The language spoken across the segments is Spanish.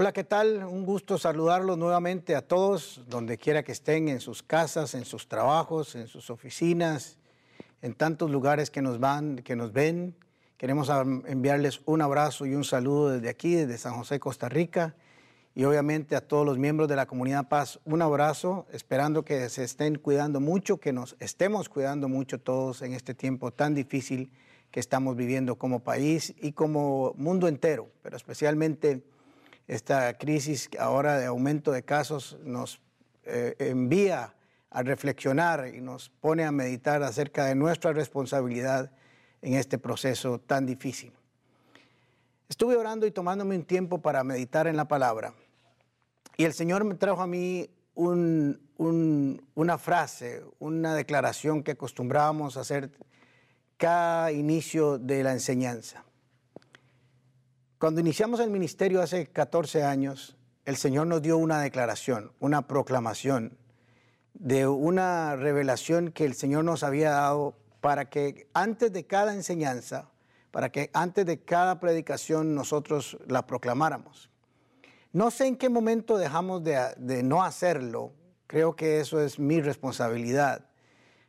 Hola, ¿qué tal? Un gusto saludarlos nuevamente a todos, donde quiera que estén, en sus casas, en sus trabajos, en sus oficinas, en tantos lugares que nos van, que nos ven. Queremos enviarles un abrazo y un saludo desde aquí, desde San José, Costa Rica, y obviamente a todos los miembros de la comunidad Paz, un abrazo, esperando que se estén cuidando mucho, que nos estemos cuidando mucho todos en este tiempo tan difícil que estamos viviendo como país y como mundo entero, pero especialmente esta crisis ahora de aumento de casos nos eh, envía a reflexionar y nos pone a meditar acerca de nuestra responsabilidad en este proceso tan difícil. Estuve orando y tomándome un tiempo para meditar en la palabra y el Señor me trajo a mí una frase, una declaración que acostumbrábamos hacer cada inicio de la enseñanza. Cuando iniciamos el ministerio hace 14 años, el Señor nos dio una declaración, una proclamación de una revelación que el Señor nos había dado para que antes de cada enseñanza, para que antes de cada predicación nosotros la proclamáramos. No sé en qué momento dejamos de, no hacerlo, creo que eso es mi responsabilidad,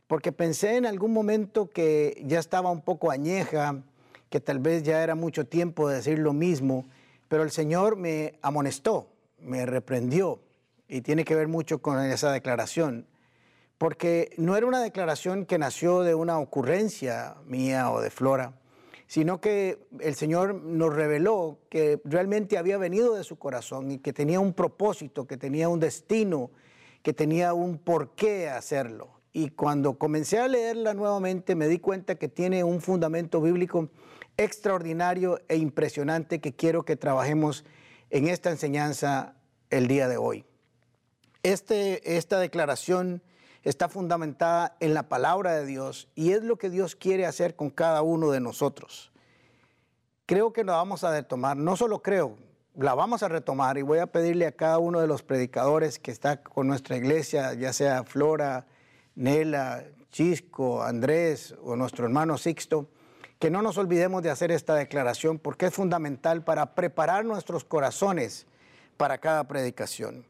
porque pensé en algún momento que ya estaba un poco añeja, que tal vez ya era mucho tiempo de decir lo mismo, pero el Señor me amonestó, me reprendió y tiene que ver mucho con esa declaración, porque no era una declaración que nació de una ocurrencia mía o de Flora, sino que el Señor nos reveló que realmente había venido de su corazón y que tenía un propósito, que tenía un destino, que tenía un porqué hacerlo. Y cuando comencé a leerla nuevamente me di cuenta que tiene un fundamento bíblico extraordinario e impresionante que quiero que trabajemos en esta enseñanza el día de hoy. Este, esta declaración está fundamentada en la palabra de Dios y es lo que Dios quiere hacer con cada uno de nosotros. Creo que la vamos a retomar, no solo creo, la vamos a retomar y voy a pedirle a cada uno de los predicadores que está con nuestra iglesia, ya sea Flora, Nela, Chisco, Andrés o nuestro hermano Sixto, que no nos olvidemos de hacer esta declaración porque es fundamental para preparar nuestros corazones para cada predicación.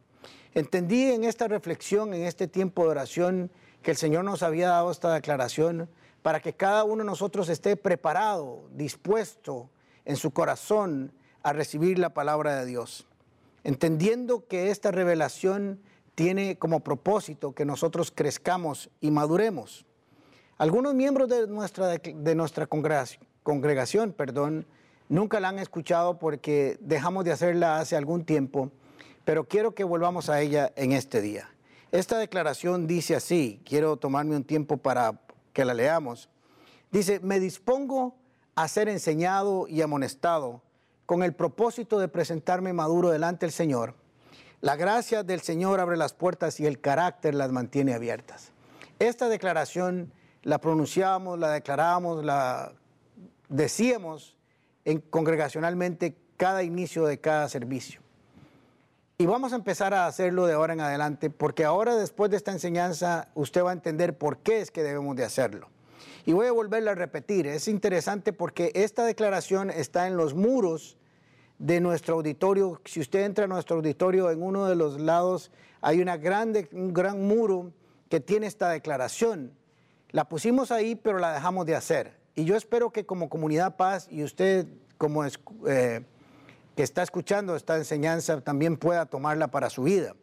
Entendí en esta reflexión, en este tiempo de oración, que el Señor nos había dado esta declaración para que cada uno de nosotros esté preparado, dispuesto en su corazón a recibir la palabra de Dios, entendiendo que esta revelación tiene como propósito que nosotros crezcamos y maduremos. Algunos miembros de nuestra, de nuestra congregación, perdón, nunca la han escuchado porque dejamos de hacerla hace algún tiempo, pero quiero que volvamos a ella en este día. Esta declaración dice así, quiero tomarme un tiempo para que la leamos. Dice, me dispongo a ser enseñado y amonestado con el propósito de presentarme maduro delante del Señor. La gracia del Señor abre las puertas y el carácter las mantiene abiertas. Esta declaración la pronunciábamos, la declarábamos, la decíamos en, congregacionalmente cada inicio de cada servicio. Y vamos a empezar a hacerlo de ahora en adelante, porque ahora después de esta enseñanza usted va a entender por qué es que debemos de hacerlo. Y voy a volverlo a repetir, es interesante porque esta declaración está en los muros de nuestro auditorio. Si usted entra a nuestro auditorio, en uno de los lados hay una grande, un gran muro que tiene esta declaración. La pusimos ahí, pero la dejamos de hacer. Y yo espero que como comunidad paz y usted como eh, que está escuchando esta enseñanza también pueda tomarla para su vida.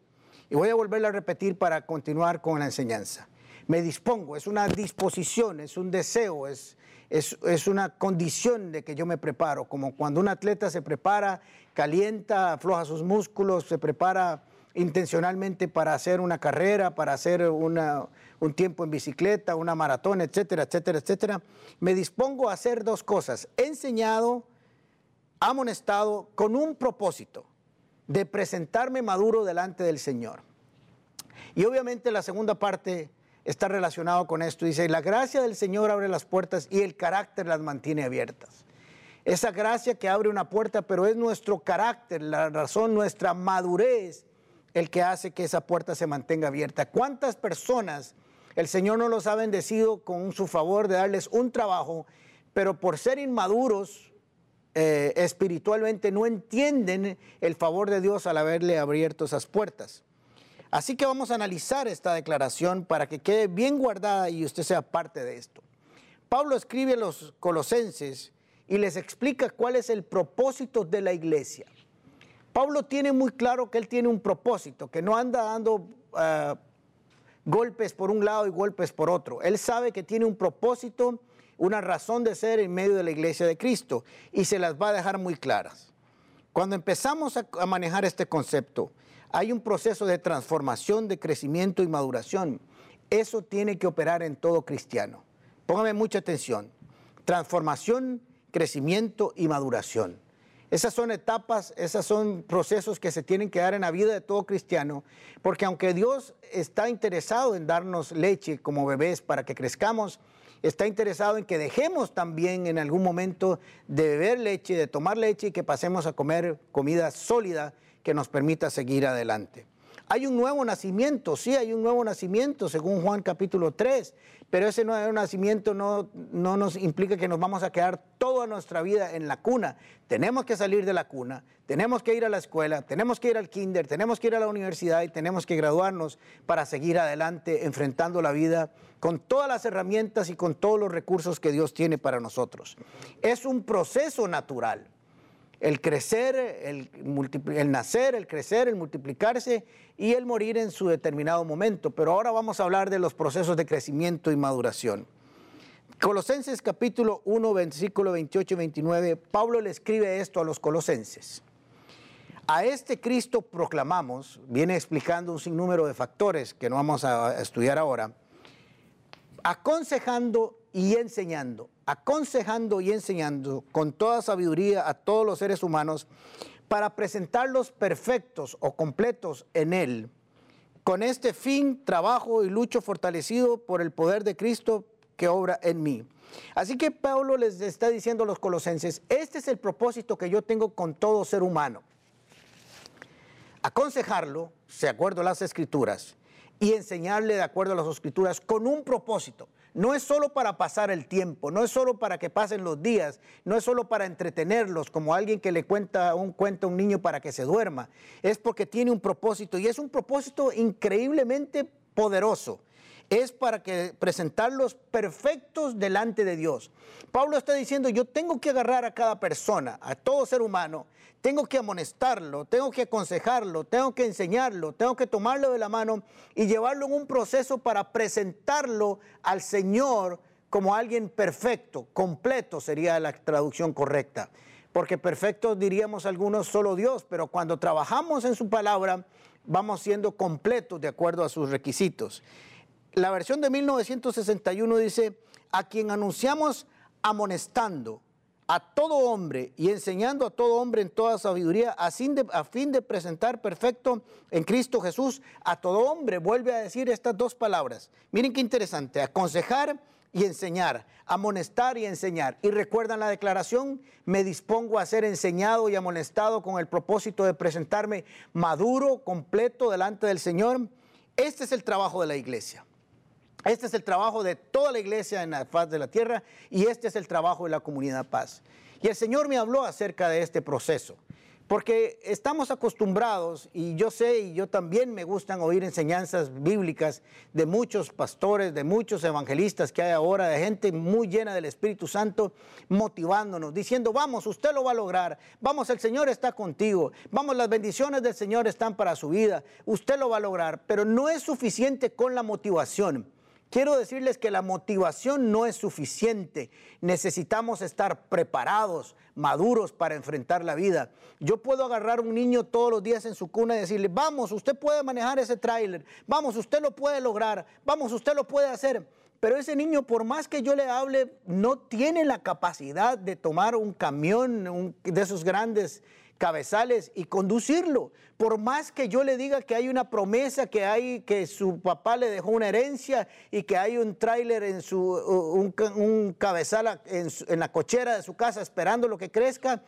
Y voy a volverla a repetir para continuar con la enseñanza. Me dispongo, es una disposición, es un deseo, es, es, es, una condición de que yo me preparo, como cuando un atleta se prepara, calienta, afloja sus músculos, se prepara intencionalmente para hacer una carrera, para hacer una, un tiempo en bicicleta, una maratón, etcétera, etcétera, etcétera. Me dispongo a hacer dos cosas. He enseñado, amonestado con un propósito de presentarme maduro delante del Señor. Y obviamente la segunda parte está relacionado con esto. Dice, la gracia del Señor abre las puertas y el carácter las mantiene abiertas. Esa gracia que abre una puerta, pero es nuestro carácter, la razón, nuestra madurez, el que hace que esa puerta se mantenga abierta. ¿Cuántas personas el Señor no los ha bendecido con su favor de darles un trabajo, pero por ser inmaduros eh, espiritualmente no entienden el favor de Dios al haberle abierto esas puertas. Así que vamos a analizar esta declaración para que quede bien guardada y usted sea parte de esto. Pablo escribe a los colosenses y les explica cuál es el propósito de la iglesia. Pablo tiene muy claro que él tiene un propósito, que no anda dando uh, golpes por un lado y golpes por otro. Él sabe que tiene un propósito, una razón de ser en medio de la iglesia de Cristo y se las va a dejar muy claras. Cuando empezamos a, a manejar este concepto, hay un proceso de transformación, de crecimiento y maduración. Eso tiene que operar en todo cristiano. Póngame mucha atención. Transformación, crecimiento y maduración. Esas son etapas, esos son procesos que se tienen que dar en la vida de todo cristiano, porque aunque Dios está interesado en darnos leche como bebés para que crezcamos, está interesado en que dejemos también en algún momento de beber leche, de tomar leche y que pasemos a comer comida sólida que nos permita seguir adelante. Hay un nuevo nacimiento, sí, hay un nuevo nacimiento, según Juan capítulo 3, pero ese nuevo nacimiento no, no nos implica que nos vamos a quedar toda nuestra vida en la cuna. Tenemos que salir de la cuna, tenemos que ir a la escuela, tenemos que ir al kinder, tenemos que ir a la universidad y tenemos que graduarnos para seguir adelante enfrentando la vida con todas las herramientas y con todos los recursos que Dios tiene para nosotros. Es un proceso natural el crecer, el, el, nacer, el crecer, el multiplicarse y el morir en su determinado momento. Pero ahora vamos a hablar de los procesos de crecimiento y maduración. Colosenses capítulo 1, versículo 28 y 29, Pablo le escribe esto a los colosenses. A este Cristo proclamamos, viene explicando un sinnúmero de factores que no vamos a estudiar ahora, aconsejando y enseñando, aconsejando y enseñando con toda sabiduría a todos los seres humanos para presentarlos perfectos o completos en Él. Con este fin trabajo y lucho fortalecido por el poder de Cristo que obra en mí. Así que Pablo les está diciendo a los colosenses, este es el propósito que yo tengo con todo ser humano. Aconsejarlo, de acuerdo a las escrituras, y enseñarle de acuerdo a las escrituras con un propósito. No es solo para pasar el tiempo, no es solo para que pasen los días, no es solo para entretenerlos como alguien que le cuenta un cuento a un niño para que se duerma. Es porque tiene un propósito y es un propósito increíblemente poderoso es para que presentarlos perfectos delante de Dios. Pablo está diciendo, yo tengo que agarrar a cada persona, a todo ser humano, tengo que amonestarlo, tengo que aconsejarlo, tengo que enseñarlo, tengo que tomarlo de la mano y llevarlo en un proceso para presentarlo al Señor como alguien perfecto, completo sería la traducción correcta. Porque perfecto diríamos algunos solo Dios, pero cuando trabajamos en su palabra vamos siendo completos de acuerdo a sus requisitos la versión de 1961 dice, a quien anunciamos amonestando a todo hombre y enseñando a todo hombre en toda sabiduría, a fin, de, presentar perfecto en Cristo Jesús a todo hombre. Vuelve a decir estas dos palabras. Miren qué interesante, aconsejar y enseñar, amonestar y enseñar. Y recuerdan la declaración, me dispongo a ser enseñado y amonestado con el propósito de presentarme maduro, completo delante del Señor. Este es el trabajo de la iglesia. Este es el trabajo de toda la iglesia en la faz de la tierra y este es el trabajo de la comunidad paz. Y el Señor me habló acerca de este proceso, porque estamos acostumbrados, y yo sé, y yo también me gustan oír enseñanzas bíblicas de muchos pastores, de muchos evangelistas que hay ahora, de gente muy llena del Espíritu Santo, motivándonos, diciendo, vamos, usted lo va a lograr, vamos, el Señor está contigo, vamos, las bendiciones del Señor están para su vida, usted lo va a lograr, pero no es suficiente con la motivación. Quiero decirles que la motivación no es suficiente. Necesitamos estar preparados, maduros para enfrentar la vida. Yo puedo agarrar a un niño todos los días en su cuna y decirle, vamos, usted puede manejar ese tráiler, vamos, usted lo puede lograr, vamos, usted lo puede hacer. Pero ese niño, por más que yo le hable, no tiene la capacidad de tomar un camión de esos grandes cabezales y conducirlo. Por más que yo le diga que hay una promesa, que hay que su papá le dejó una herencia y que hay un tráiler en su un, cabezal en, la cochera de su casa esperando lo que crezca,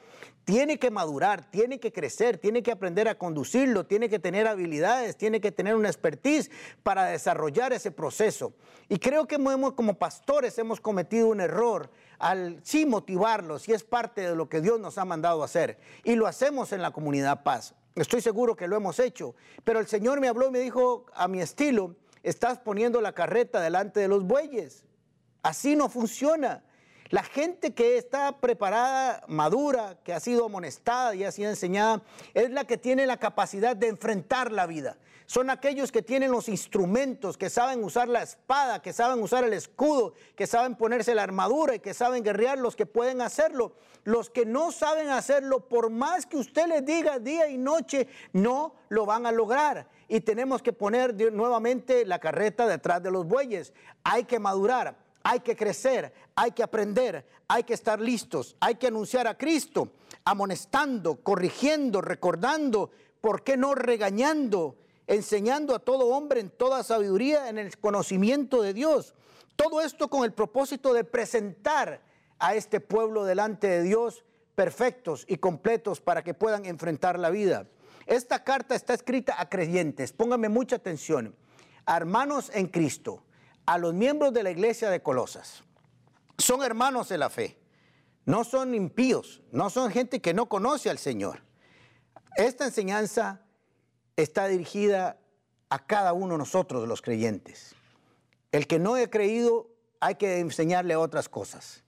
tiene que madurar, tiene que crecer, tiene que aprender a conducirlo, tiene que tener habilidades, tiene que tener una expertise para desarrollar ese proceso. Y creo que como pastores hemos cometido un error al sí motivarlos y es parte de lo que Dios nos ha mandado hacer. Y lo hacemos en la comunidad paz. Estoy seguro que lo hemos hecho. Pero el Señor me habló y me dijo a mi estilo, estás poniendo la carreta delante de los bueyes. Así no funciona. La gente que está preparada, madura, que ha sido amonestada y ha sido enseñada, es la que tiene la capacidad de enfrentar la vida. Son aquellos que tienen los instrumentos, que saben usar la espada, que saben usar el escudo, que saben ponerse la armadura y que saben guerrear, los que pueden hacerlo. Los que no saben hacerlo, por más que usted les diga día y noche, no lo van a lograr. Y tenemos que poner nuevamente la carreta detrás de los bueyes. Hay que madurar hay que crecer, hay que aprender, hay que estar listos, hay que anunciar a Cristo, amonestando, corrigiendo, recordando, ¿por qué no regañando? Enseñando a todo hombre en toda sabiduría, en el conocimiento de Dios. Todo esto con el propósito de presentar a este pueblo delante de Dios perfectos y completos para que puedan enfrentar la vida. Esta carta está escrita a creyentes, pónganme mucha atención, hermanos en Cristo, a los miembros de la iglesia de Colosas. Son hermanos de la fe, no son impíos, no son gente que no conoce al Señor. Esta enseñanza está dirigida a cada uno de nosotros, los creyentes. El que no he creído, hay que enseñarle otras cosas.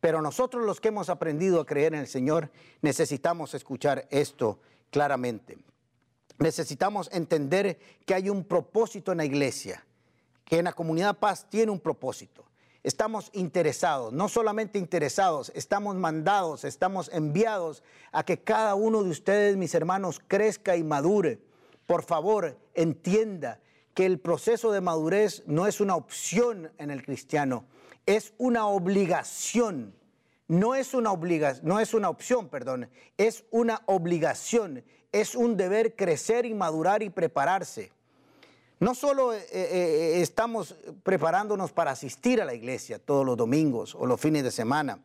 Pero nosotros los que hemos aprendido a creer en el Señor, necesitamos escuchar esto claramente. Necesitamos entender que hay un propósito en la iglesia que en la comunidad paz tiene un propósito. Estamos interesados, no solamente interesados, estamos mandados, estamos enviados a que cada uno de ustedes, mis hermanos, crezca y madure. Por favor, entienda que el proceso de madurez no es una opción en el cristiano, es una obligación. No es una obligación, no es una opción, perdón, es una obligación, es un deber crecer y madurar y prepararse. No solo eh, eh, eh, estamos preparándonos para asistir a la iglesia todos los domingos o los fines de semana,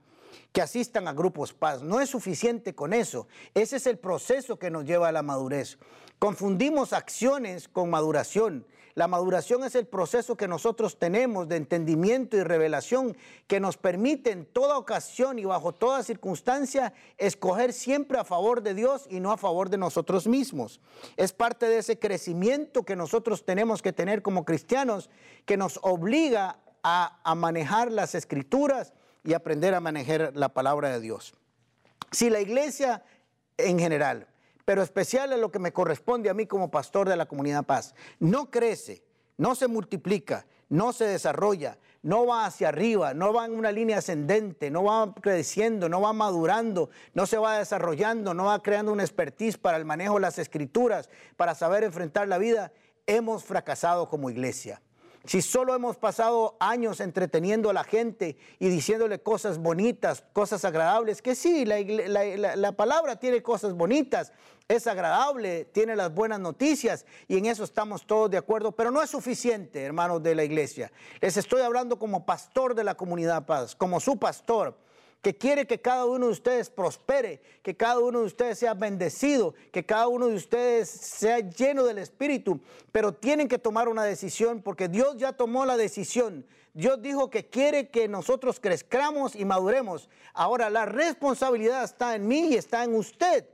que asistan a grupos paz. No es suficiente con eso. Ese es el proceso que nos lleva a la madurez. Confundimos acciones con maduración. La maduración es el proceso que nosotros tenemos de entendimiento y revelación que nos permite en toda ocasión y bajo toda circunstancia escoger siempre a favor de Dios y no a favor de nosotros mismos. Es parte de ese crecimiento que nosotros tenemos que tener como cristianos que nos obliga a, a manejar las escrituras y aprender a manejar la palabra de Dios. Si la iglesia en general pero especial es lo que me corresponde a mí como pastor de la comunidad paz. No crece, no se multiplica, no se desarrolla, no va hacia arriba, no va en una línea ascendente, no va creciendo, no va madurando, no se va desarrollando, no va creando una expertise para el manejo de las escrituras, para saber enfrentar la vida, hemos fracasado como iglesia. Si solo hemos pasado años entreteniendo a la gente y diciéndole cosas bonitas, cosas agradables, que sí, la, palabra tiene cosas bonitas, es agradable, tiene las buenas noticias y en eso estamos todos de acuerdo, pero no es suficiente, hermanos de la iglesia. Les estoy hablando como pastor de la comunidad paz, como su pastor que quiere que cada uno de ustedes prospere, que cada uno de ustedes sea bendecido, que cada uno de ustedes sea lleno del Espíritu, pero tienen que tomar una decisión porque Dios ya tomó la decisión. Dios dijo que quiere que nosotros crezcamos y maduremos. Ahora la responsabilidad está en mí y está en usted.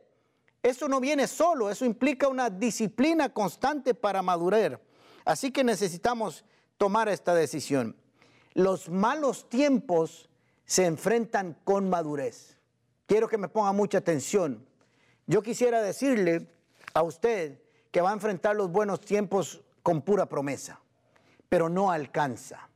Eso no viene solo, eso implica una disciplina constante para madurar. Así que necesitamos tomar esta decisión. Los malos tiempos se enfrentan con madurez. Quiero que me ponga mucha atención. Yo quisiera decirle a usted que va a enfrentar los buenos tiempos con pura promesa, pero no alcanza.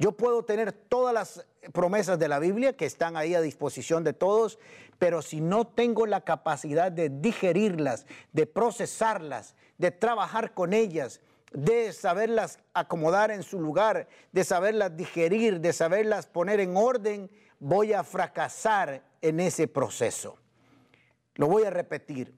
Yo puedo tener todas las promesas de la Biblia que están ahí a disposición de todos, pero si no tengo la capacidad de digerirlas, de procesarlas, de trabajar con ellas, de saberlas acomodar en su lugar, de saberlas digerir, de saberlas poner en orden, voy a fracasar en ese proceso. Lo voy a repetir.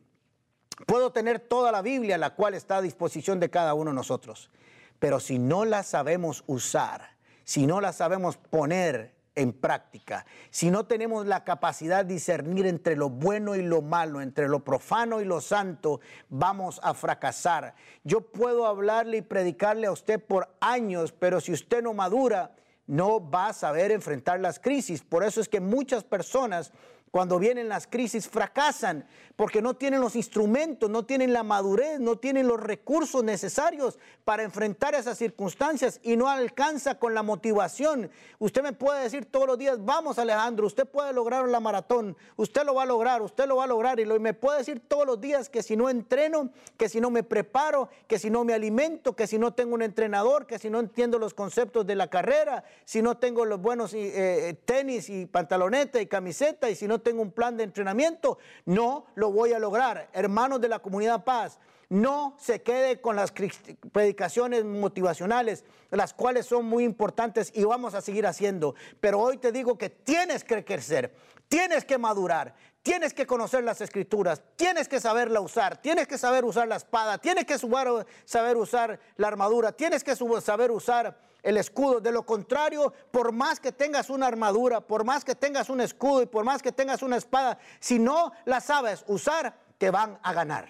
Puedo tener toda la Biblia, la cual está a disposición de cada uno de nosotros, pero si no la sabemos usar, si no la sabemos poner en práctica. Si no tenemos la capacidad de discernir entre lo bueno y lo malo, entre lo profano y lo santo, vamos a fracasar. Yo puedo hablarle y predicarle a usted por años, pero si usted no madura, no va a saber enfrentar las crisis. Por eso es que muchas personas cuando vienen las crisis fracasan porque no tienen los instrumentos, no tienen la madurez, no tienen los recursos necesarios para enfrentar esas circunstancias y no alcanza con la motivación. Usted me puede decir todos los días, vamos Alejandro, usted puede lograr la maratón, usted lo va a lograr, usted lo va a lograr y me puede decir todos los días que si no entreno, que si no me preparo, que si no me alimento, que si no tengo un entrenador, que si no entiendo los conceptos de la carrera, si no tengo los buenos eh, eh, tenis y pantaloneta y camiseta y si no tengo un plan de entrenamiento, no lo voy a lograr. Hermanos de la comunidad Paz, no se quede con las predicaciones motivacionales, las cuales son muy importantes y vamos a seguir haciendo. Pero hoy te digo que tienes que crecer, tienes que madurar, tienes que conocer las escrituras, tienes que saberla usar, tienes que saber usar la espada, tienes que saber usar la armadura, tienes que saber usar el escudo. De lo contrario, por más que tengas una armadura, por más que tengas un escudo y por más que tengas una espada, si no la sabes usar, te van a ganar.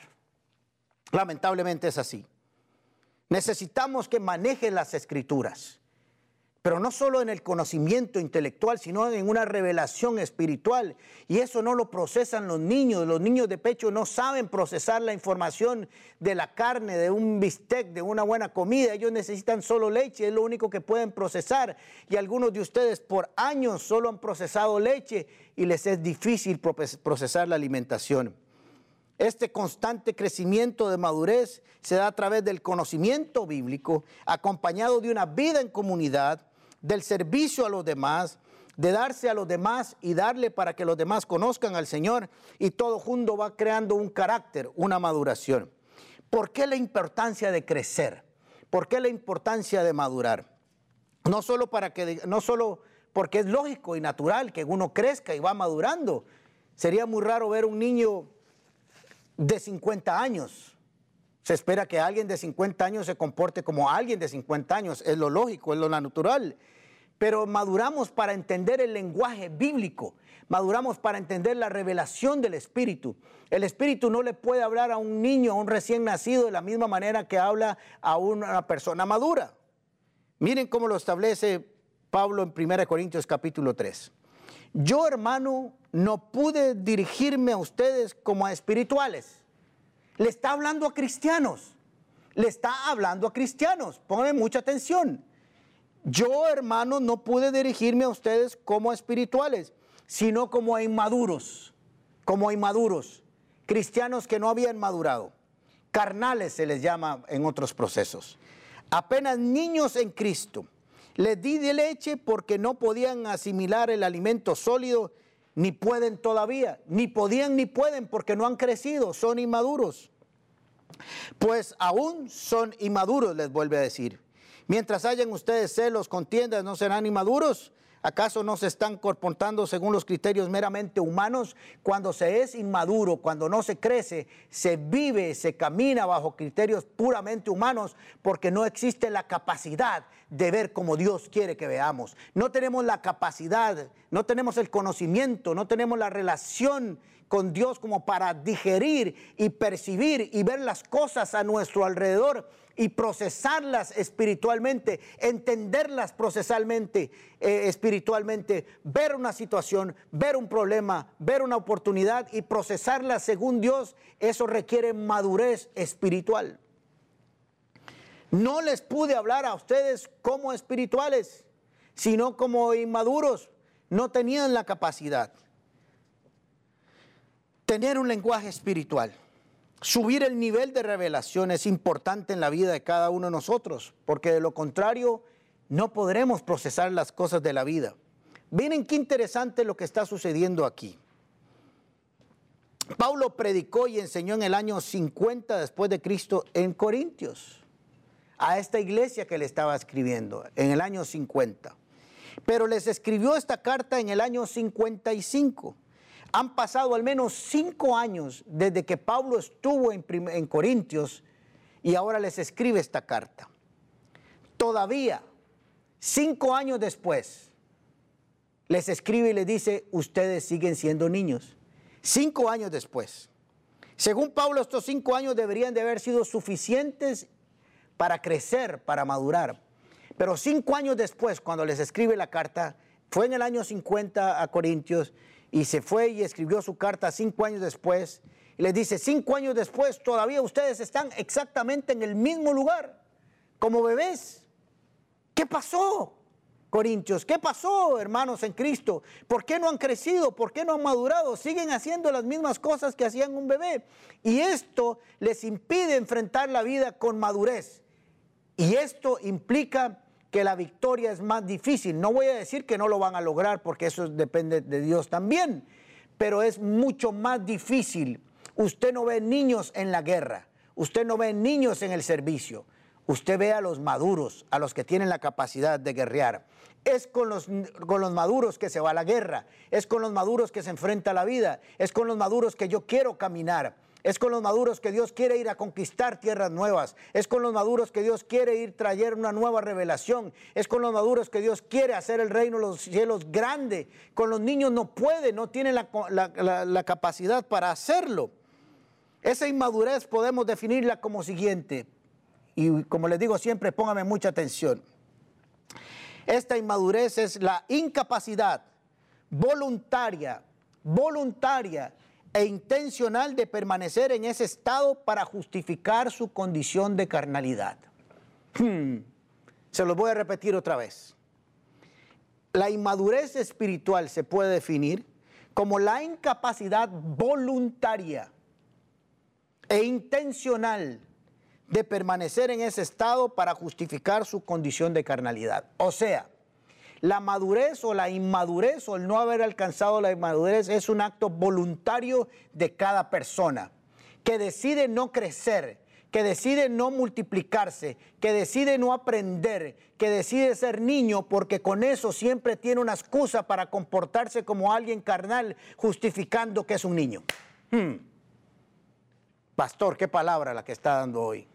Lamentablemente es así. Necesitamos que manejes las escrituras pero no solo en el conocimiento intelectual, sino en una revelación espiritual. Y eso no lo procesan los niños. Los niños de pecho no saben procesar la información de la carne, de un bistec, de una buena comida. Ellos necesitan solo leche, es lo único que pueden procesar. Y algunos de ustedes por años solo han procesado leche y les es difícil procesar la alimentación. Este constante crecimiento de madurez se da a través del conocimiento bíblico, acompañado de una vida en comunidad, del servicio a los demás, de darse a los demás y darle para que los demás conozcan al Señor y todo junto va creando un carácter, una maduración. ¿Por qué la importancia de crecer? ¿Por qué la importancia de madurar? No solo para que no solo porque es lógico y natural que uno crezca y va madurando. Sería muy raro ver un niño de 50 años. Se espera que alguien de 50 años se comporte como alguien de 50 años. Es lo lógico, es lo natural pero maduramos para entender el lenguaje bíblico, maduramos para entender la revelación del Espíritu. El Espíritu no le puede hablar a un niño, a un recién nacido, de la misma manera que habla a una persona madura. Miren cómo lo establece Pablo en 1 Corintios capítulo 3. Yo, hermano, no pude dirigirme a ustedes como a espirituales. Le está hablando a cristianos. Le está hablando a cristianos. Pónganme mucha atención. Yo, hermanos, no pude dirigirme a ustedes como espirituales, sino como inmaduros, como inmaduros, cristianos que no habían madurado. Carnales se les llama en otros procesos. Apenas niños en Cristo. Les di de leche porque no podían asimilar el alimento sólido, ni pueden todavía, ni podían ni pueden porque no han crecido, son inmaduros. Pues aún son inmaduros, les vuelve a decir. Mientras hayan ustedes celos, contiendas, no serán inmaduros. ¿Acaso no se están comportando según los criterios meramente humanos? Cuando se es inmaduro, cuando no se crece, se vive, se camina bajo criterios puramente humanos porque no existe la capacidad de ver como Dios quiere que veamos. No tenemos la capacidad, no tenemos el conocimiento, no tenemos la relación con Dios como para digerir y percibir y ver las cosas a nuestro alrededor y procesarlas espiritualmente, entenderlas procesalmente, eh, espiritualmente, ver una situación, ver un problema, ver una oportunidad y procesarla según Dios, eso requiere madurez espiritual. No les pude hablar a ustedes como espirituales, sino como inmaduros, no tenían la capacidad tener un lenguaje espiritual. Subir el nivel de revelación es importante en la vida de cada uno de nosotros, porque de lo contrario no podremos procesar las cosas de la vida. Miren qué interesante lo que está sucediendo aquí. Pablo predicó y enseñó en el año 50 después de Cristo en Corintios, a esta iglesia que le estaba escribiendo, en el año 50. Pero les escribió esta carta en el año 55. Han pasado al menos cinco años desde que Pablo estuvo en, Corintios y ahora les escribe esta carta. Todavía, cinco años después, les escribe y les dice, ustedes siguen siendo niños. Cinco años después. Según Pablo, estos cinco años deberían de haber sido suficientes para crecer, para madurar. Pero cinco años después, cuando les escribe la carta, fue en el año 50 a Corintios y se fue y escribió su carta cinco años después. Y les dice, cinco años después todavía ustedes están exactamente en el mismo lugar, como bebés. ¿Qué pasó? Corintios, ¿qué pasó, hermanos en Cristo? ¿Por qué no han crecido? ¿Por qué no han madurado? Siguen haciendo las mismas cosas que hacían un bebé. Y esto les impide enfrentar la vida con madurez. Y esto implica que la victoria es más difícil. No voy a decir que no lo van a lograr porque eso depende de Dios también, pero es mucho más difícil. Usted no ve niños en la guerra, usted no ve niños en el servicio, usted ve a los maduros, a los que tienen la capacidad de guerrear. Es con los, con los maduros que se va a la guerra, es con los maduros que se enfrenta a la vida, es con los maduros que yo quiero caminar. Es con los maduros que Dios quiere ir a conquistar tierras nuevas. Es con los maduros que Dios quiere ir a traer una nueva revelación. Es con los maduros que Dios quiere hacer el reino de los cielos grande. Con los niños no puede, no tiene la, la capacidad para hacerlo. Esa inmadurez podemos definirla como siguiente. Y como les digo siempre, póngame mucha atención. Esta inmadurez es la incapacidad voluntaria, voluntaria e intencional de permanecer en ese estado para justificar su condición de carnalidad. Hmm. Se los voy a repetir otra vez. La inmadurez espiritual se puede definir como la incapacidad voluntaria e intencional de permanecer en ese estado para justificar su condición de carnalidad. O sea, la madurez o la inmadurez o el no haber alcanzado la inmadurez es un acto voluntario de cada persona que decide no crecer, que decide no multiplicarse, que decide no aprender, que decide ser niño porque con eso siempre tiene una excusa para comportarse como alguien carnal justificando que es un niño. Hmm. Pastor, qué palabra la que está dando hoy.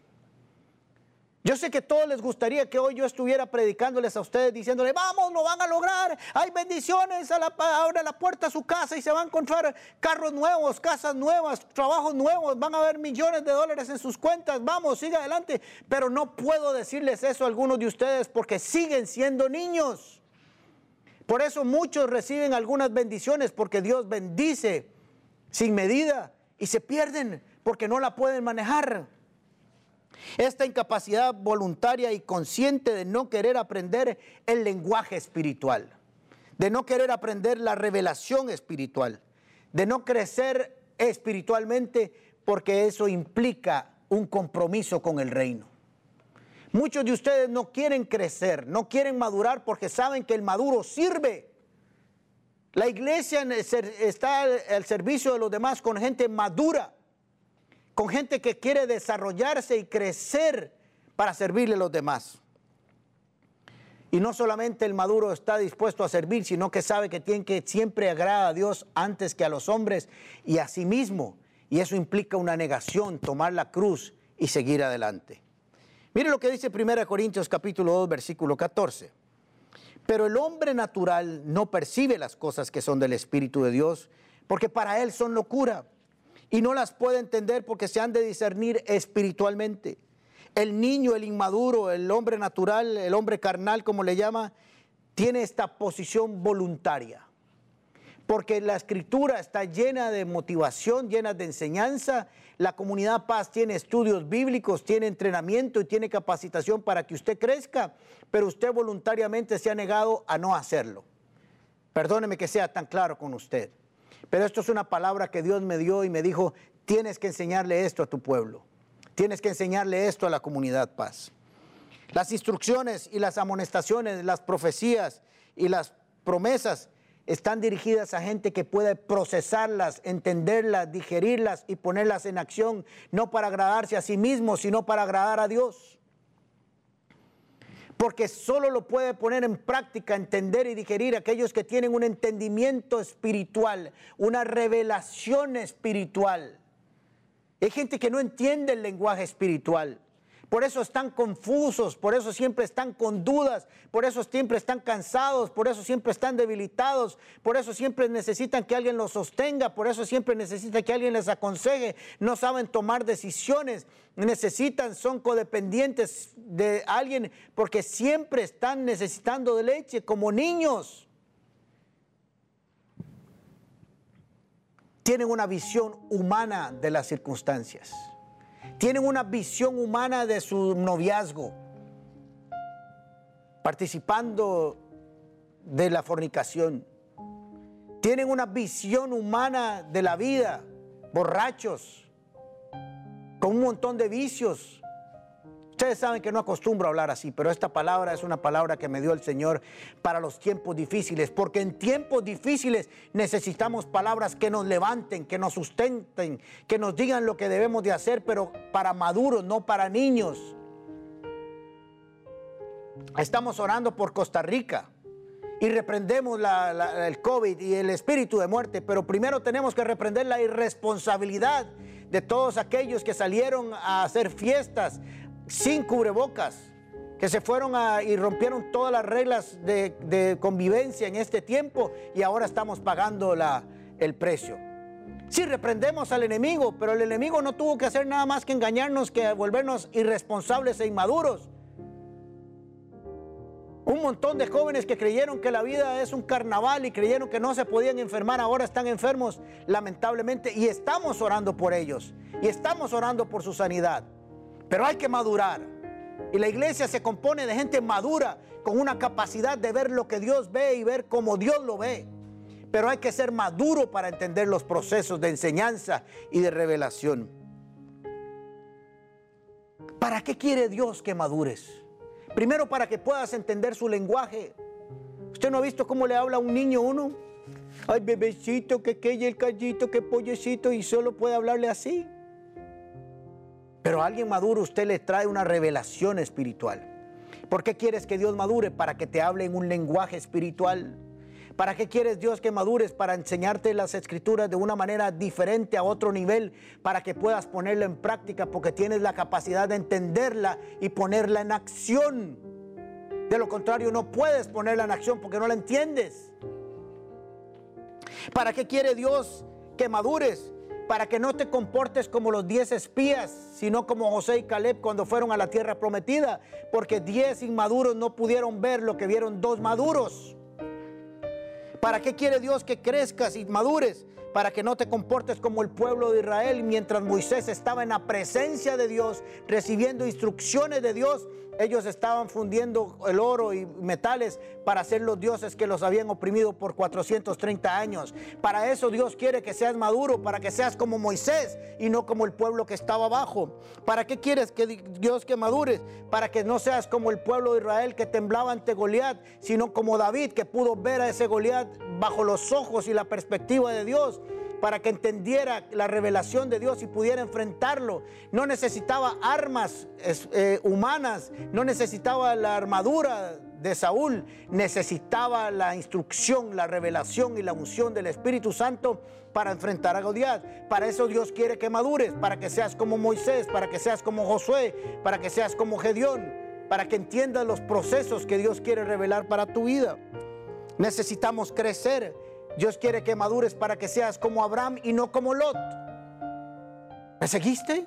Yo sé que todos les gustaría que hoy yo estuviera predicándoles a ustedes, diciéndoles, vamos, lo van a lograr, hay bendiciones, a la, abre la puerta a su casa y se van a encontrar carros nuevos, casas nuevas, trabajos nuevos, van a haber millones de dólares en sus cuentas, vamos, siga adelante. Pero no puedo decirles eso a algunos de ustedes porque siguen siendo niños. Por eso muchos reciben algunas bendiciones porque Dios bendice sin medida y se pierden porque no la pueden manejar. Esta incapacidad voluntaria y consciente de no querer aprender el lenguaje espiritual, de no querer aprender la revelación espiritual, de no crecer espiritualmente porque eso implica un compromiso con el reino. Muchos de ustedes no quieren crecer, no quieren madurar porque saben que el maduro sirve. La iglesia está al servicio de los demás con gente madura con gente que quiere desarrollarse y crecer para servirle a los demás. Y no solamente el maduro está dispuesto a servir, sino que sabe que tiene que siempre agradar a Dios antes que a los hombres y a sí mismo. Y eso implica una negación, tomar la cruz y seguir adelante. Mire lo que dice 1 Corintios capítulo 2, versículo 14. Pero el hombre natural no percibe las cosas que son del Espíritu de Dios, porque para él son locura y no las puede entender porque se han de discernir espiritualmente. El niño, el inmaduro, el hombre natural, el hombre carnal, como le llama, tiene esta posición voluntaria. Porque la escritura está llena de motivación, llena de enseñanza. La comunidad Paz tiene estudios bíblicos, tiene entrenamiento y tiene capacitación para que usted crezca, pero usted voluntariamente se ha negado a no hacerlo. Perdóneme que sea tan claro con usted. Pero esto es una palabra que Dios me dio y me dijo, tienes que enseñarle esto a tu pueblo. Tienes que enseñarle esto a la comunidad paz. Las instrucciones y las amonestaciones, las profecías y las promesas están dirigidas a gente que puede procesarlas, entenderlas, digerirlas y ponerlas en acción, no para agradarse a sí mismo, sino para agradar a Dios porque solo lo puede poner en práctica, entender y digerir aquellos que tienen un entendimiento espiritual, una revelación espiritual. Hay gente que no entiende el lenguaje espiritual, Por eso están confusos, por eso siempre están con dudas, por eso siempre están cansados, por eso siempre están debilitados, por eso siempre necesitan que alguien los sostenga, por eso siempre necesitan que alguien les aconseje, no saben tomar decisiones, necesitan, son codependientes de alguien porque siempre están necesitando de leche como niños. Tienen una visión humana de las circunstancias tienen una visión humana de su noviazgo, participando de la fornicación. Tienen una visión humana de la vida, borrachos, con un montón de vicios, Ustedes saben que no acostumbro a hablar así, pero esta palabra es una palabra que me dio el Señor para los tiempos difíciles, porque en tiempos difíciles necesitamos palabras que nos levanten, que nos sustenten, que nos digan lo que debemos de hacer, pero para maduros, no para niños. Estamos orando por Costa Rica y reprendemos el COVID y el espíritu de muerte, pero primero tenemos que reprender la irresponsabilidad de todos aquellos que salieron a hacer fiestas, sin cubrebocas, que se fueron a, y rompieron todas las reglas de, convivencia en este tiempo y ahora estamos pagando la, el precio. Sí, reprendemos al enemigo, pero el enemigo no tuvo que hacer nada más que engañarnos, que volvernos irresponsables e inmaduros. Un montón de jóvenes que creyeron que la vida es un carnaval y creyeron que no se podían enfermar, ahora están enfermos lamentablemente y estamos orando por ellos y estamos orando por su sanidad. Pero hay que madurar. Y la iglesia se compone de gente madura, con una capacidad de ver lo que Dios ve y ver como Dios lo ve. Pero hay que ser maduro para entender los procesos de enseñanza y de revelación. ¿Para qué quiere Dios que madures? Primero para que puedas entender su lenguaje. ¿Usted no ha visto cómo le habla a un niño uno? Ay, bebecito, que que el callito, que pollecito, y solo puede hablarle así. Pero a alguien maduro usted le trae una revelación espiritual. ¿Por qué quieres que Dios madure? Para que te hable en un lenguaje espiritual. ¿Para qué quieres Dios que madures? Para enseñarte las escrituras de una manera diferente a otro nivel, para que puedas ponerla en práctica, porque tienes la capacidad de entenderla y ponerla en acción. De lo contrario, no puedes ponerla en acción porque no la entiendes. ¿Para qué quiere Dios que madures? Para que no te comportes como los diez espías, sino como José y Caleb cuando fueron a la tierra prometida, porque diez inmaduros no pudieron ver lo que vieron dos maduros. ¿Para qué quiere Dios que crezcas y madures? Para que no te comportes como el pueblo de Israel mientras Moisés estaba en la presencia de Dios, recibiendo instrucciones de Dios ellos estaban fundiendo el oro y metales para ser los dioses que los habían oprimido por 430 años. Para eso Dios quiere que seas maduro, para que seas como Moisés y no como el pueblo que estaba abajo. ¿Para qué quieres que Dios que madures? Para que no seas como el pueblo de Israel que temblaba ante Goliat, sino como David que pudo ver a ese Goliat bajo los ojos y la perspectiva de Dios para que entendiera la revelación de Dios y pudiera enfrentarlo. No necesitaba armas eh, humanas, no necesitaba la armadura de Saúl, necesitaba la instrucción, la revelación y la unción del Espíritu Santo para enfrentar a Goliat. Para eso Dios quiere que madures, para que seas como Moisés, para que seas como Josué, para que seas como Gedeón, para que entiendas los procesos que Dios quiere revelar para tu vida. Necesitamos crecer Dios quiere que madures para que seas como Abraham y no como Lot. ¿Me seguiste?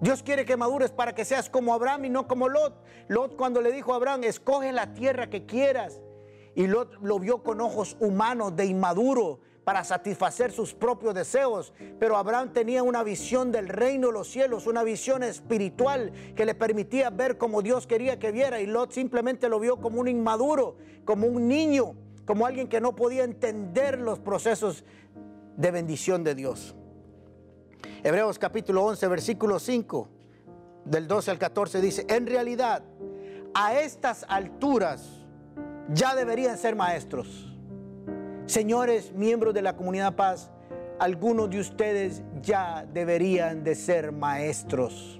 Dios quiere que madures para que seas como Abraham y no como Lot. Lot cuando le dijo a Abraham, escoge la tierra que quieras. Y Lot lo vio con ojos humanos de inmaduro para satisfacer sus propios deseos. Pero Abraham tenía una visión del reino de los cielos, una visión espiritual que le permitía ver como Dios quería que viera. Y Lot simplemente lo vio como un inmaduro, como un niño como alguien que no podía entender los procesos de bendición de Dios. Hebreos capítulo 11, versículo 5, del 12 al 14 dice, en realidad, a estas alturas ya deberían ser maestros. Señores, miembros de la comunidad paz, algunos de ustedes ya deberían de ser maestros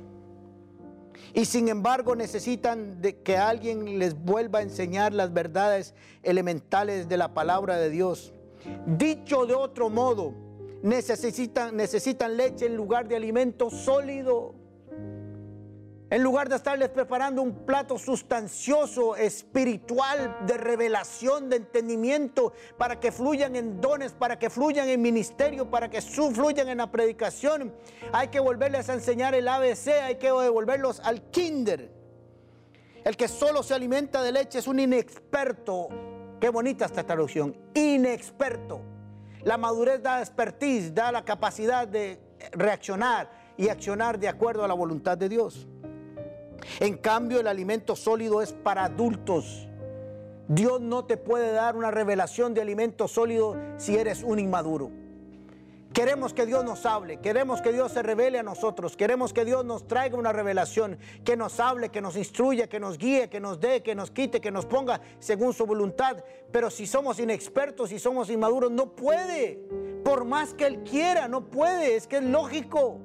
y sin embargo necesitan que alguien les vuelva a enseñar las verdades elementales de la palabra de Dios. Dicho de otro modo, necesitan, necesitan leche en lugar de alimento sólido. En lugar de estarles preparando un plato sustancioso, espiritual, de revelación, de entendimiento, para que fluyan en dones, para que fluyan en ministerio, para que fluyan en la predicación, hay que volverles a enseñar el ABC, hay que devolverlos al kinder. El que solo se alimenta de leche es un inexperto. Qué bonita esta traducción, inexperto. La madurez da expertise, da la capacidad de reaccionar y accionar de acuerdo a la voluntad de Dios. En cambio, el alimento sólido es para adultos. Dios no te puede dar una revelación de alimento sólido si eres un inmaduro. Queremos que Dios nos hable, queremos que Dios se revele a nosotros, queremos que Dios nos traiga una revelación, que nos hable, que nos instruya, que nos guíe, que nos dé, que nos quite, que nos ponga según su voluntad. Pero si somos inexpertos, si somos inmaduros, no puede. Por más que Él quiera, no puede, es que es lógico.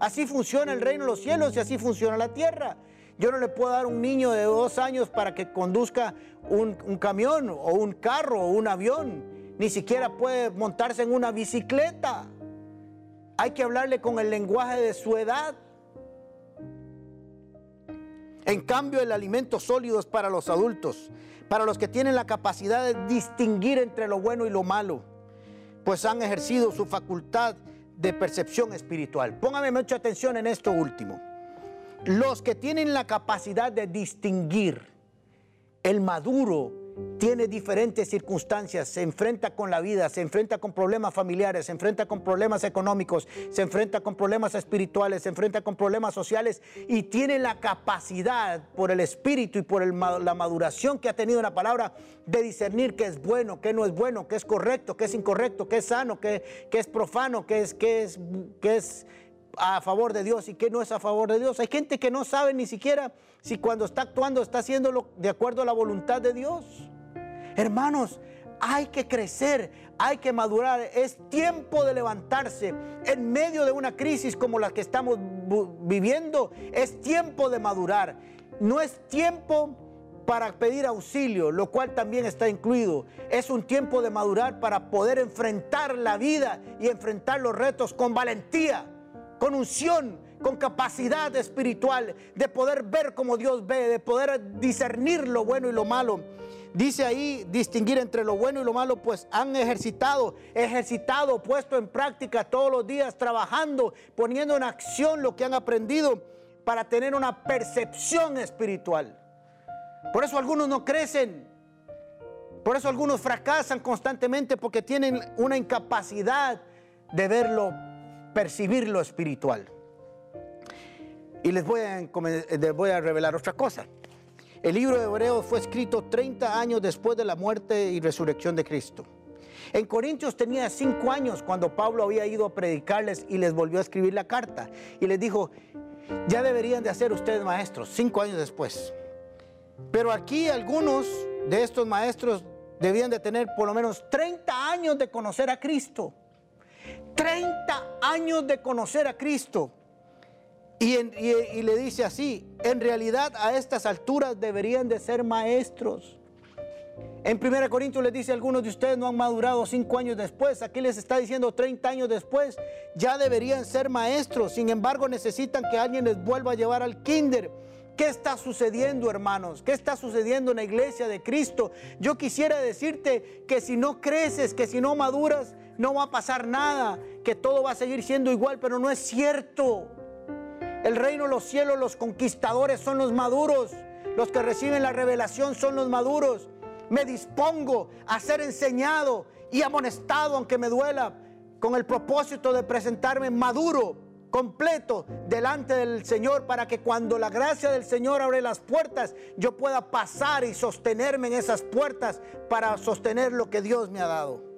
Así funciona el reino de los cielos y así funciona la tierra. Yo no le puedo dar a un niño de dos años para que conduzca un, camión o un carro o un avión. Ni siquiera puede montarse en una bicicleta. Hay que hablarle con el lenguaje de su edad. En cambio, el alimento sólido es para los adultos, para los que tienen la capacidad de distinguir entre lo bueno y lo malo, pues han ejercido su facultad de percepción espiritual. Póngame mucha atención en esto último. Los que tienen la capacidad de distinguir el maduro tiene diferentes circunstancias, se enfrenta con la vida, se enfrenta con problemas familiares, se enfrenta con problemas económicos, se enfrenta con problemas espirituales, se enfrenta con problemas sociales y tiene la capacidad por el espíritu y por la maduración que ha tenido en la palabra de discernir qué es bueno, qué no es bueno, qué es correcto, qué es incorrecto, qué es sano, qué, es profano, qué es, qué es, qué es a favor de Dios y que no es a favor de Dios. Hay gente que no sabe ni siquiera si cuando está actuando está haciéndolo de acuerdo a la voluntad de Dios. Hermanos, hay que crecer, hay que madurar. Es tiempo de levantarse en medio de una crisis como la que estamos viviendo. Es tiempo de madurar. No es tiempo para pedir auxilio, lo cual también está incluido. Es un tiempo de madurar para poder enfrentar la vida y enfrentar los retos con valentía con unción, con capacidad espiritual, de poder ver como Dios ve, de poder discernir lo bueno y lo malo. Dice ahí distinguir entre lo bueno y lo malo, pues han ejercitado, ejercitado, puesto en práctica todos los días, trabajando, poniendo en acción lo que han aprendido para tener una percepción espiritual. Por eso algunos no crecen, por eso algunos fracasan constantemente porque tienen una incapacidad de verlo percibir lo espiritual. Y les voy, a, revelar otra cosa. El libro de Hebreos fue escrito 30 años después de la muerte y resurrección de Cristo. En Corintios tenía cinco años cuando Pablo había ido a predicarles y les volvió a escribir la carta. Y les dijo, ya deberían de hacer ustedes maestros, cinco años después. Pero aquí algunos de estos maestros debían de tener por lo menos 30 años de conocer a Cristo. 30 años de conocer a Cristo. Y, le dice así, en realidad a estas alturas deberían de ser maestros. En 1 Corintios les dice, algunos de ustedes no han madurado cinco años después, aquí les está diciendo 30 años después, ya deberían ser maestros, sin embargo necesitan que alguien les vuelva a llevar al kinder. ¿Qué está sucediendo, hermanos? ¿Qué está sucediendo en la iglesia de Cristo? Yo quisiera decirte que si no creces, que si no maduras, no va a pasar nada, que todo va a seguir siendo igual, pero no es cierto. El reino de los cielos, los conquistadores son los maduros, los que reciben la revelación son los maduros. Me dispongo a ser enseñado y amonestado, aunque me duela, con el propósito de presentarme maduro, completo, delante del Señor, para que cuando la gracia del Señor abre las puertas, yo pueda pasar y sostenerme en esas puertas para sostener lo que Dios me ha dado.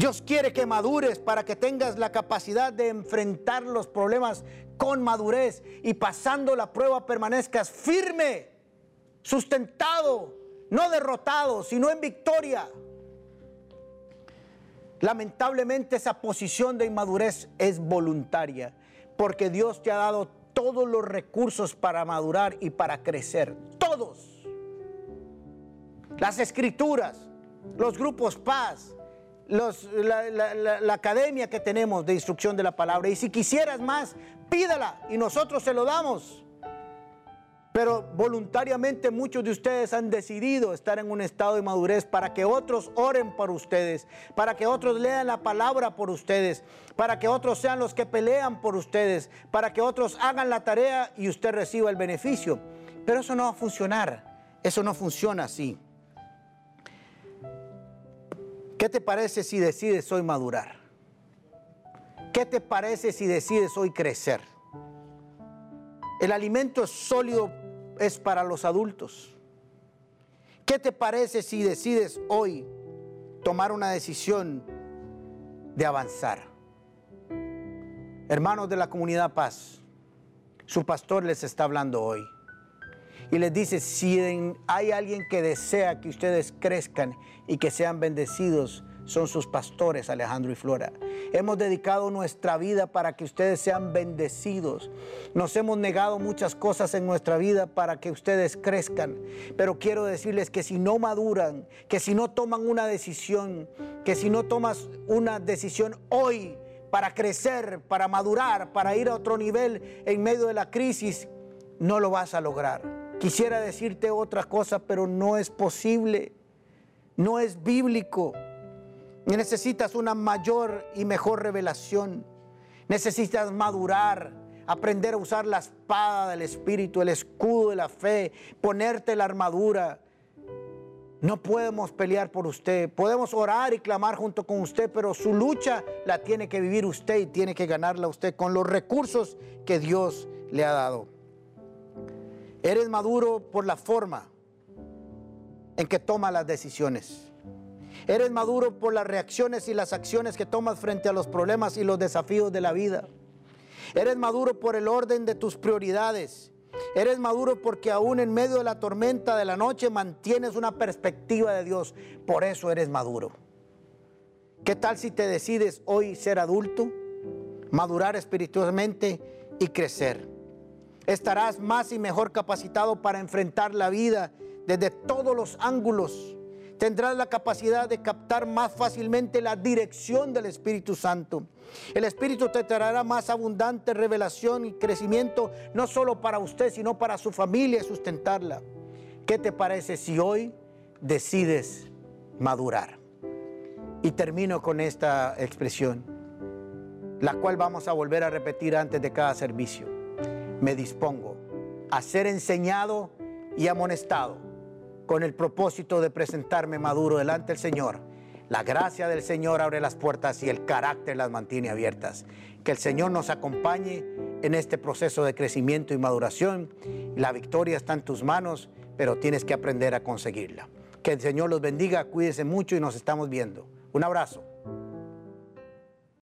Dios quiere que madures para que tengas la capacidad de enfrentar los problemas con madurez y pasando la prueba permanezcas firme, sustentado, no derrotado, sino en victoria. Lamentablemente esa posición de inmadurez es voluntaria, porque Dios te ha dado todos los recursos para madurar y para crecer, todos. Las escrituras, los grupos paz, la, academia que tenemos de instrucción de la palabra. Y si quisieras más, pídala y nosotros se lo damos. Pero voluntariamente muchos de ustedes han decidido estar en un estado de madurez para que otros oren por ustedes, para que otros lean la palabra por ustedes, para que otros sean los que pelean por ustedes, para que otros hagan la tarea y usted reciba el beneficio. Pero eso no va a funcionar, eso no funciona así. ¿Qué te parece si decides hoy madurar? ¿Qué te parece si decides hoy crecer? El alimento sólido es para los adultos. ¿Qué te parece si decides hoy tomar una decisión de avanzar? Hermanos de la comunidad Paz, su pastor les está hablando hoy y les dice, si hay alguien que desea que ustedes crezcan y que sean bendecidos, son sus pastores, Alejandro y Flora. Hemos dedicado nuestra vida para que ustedes sean bendecidos. Nos hemos negado muchas cosas en nuestra vida para que ustedes crezcan. Pero quiero decirles que si no maduran, que si no toman una decisión, que si no tomas una decisión hoy para crecer, para madurar, para ir a otro nivel en medio de la crisis, no lo vas a lograr. Quisiera decirte otra cosa, pero no es posible. No es bíblico. Necesitas una mayor y mejor revelación. Necesitas madurar, aprender a usar la espada del Espíritu, el escudo de la fe, ponerte la armadura. No podemos pelear por usted. Podemos orar y clamar junto con usted, pero su lucha la tiene que vivir usted y tiene que ganarla usted con los recursos que Dios le ha dado. Eres maduro por la forma en que toma las decisiones. Eres maduro por las reacciones y las acciones que tomas frente a los problemas y los desafíos de la vida. Eres maduro por el orden de tus prioridades. Eres maduro porque aún en medio de la tormenta de la noche mantienes una perspectiva de Dios. Por eso eres maduro. ¿Qué tal si te decides hoy ser adulto, madurar espiritualmente y crecer? Estarás más y mejor capacitado para enfrentar la vida desde todos los ángulos tendrás la capacidad de captar más fácilmente la dirección del Espíritu Santo. El Espíritu te traerá más abundante revelación y crecimiento, no solo para usted, sino para su familia y sustentarla. ¿Qué te parece si hoy decides madurar? Y termino con esta expresión, la cual vamos a volver a repetir antes de cada servicio. Me dispongo a ser enseñado y amonestado con el propósito de presentarme maduro delante del Señor. La gracia del Señor abre las puertas y el carácter las mantiene abiertas. Que el Señor nos acompañe en este proceso de crecimiento y maduración. La victoria está en tus manos, pero tienes que aprender a conseguirla. Que el Señor los bendiga, cuídense mucho y nos estamos viendo. Un abrazo.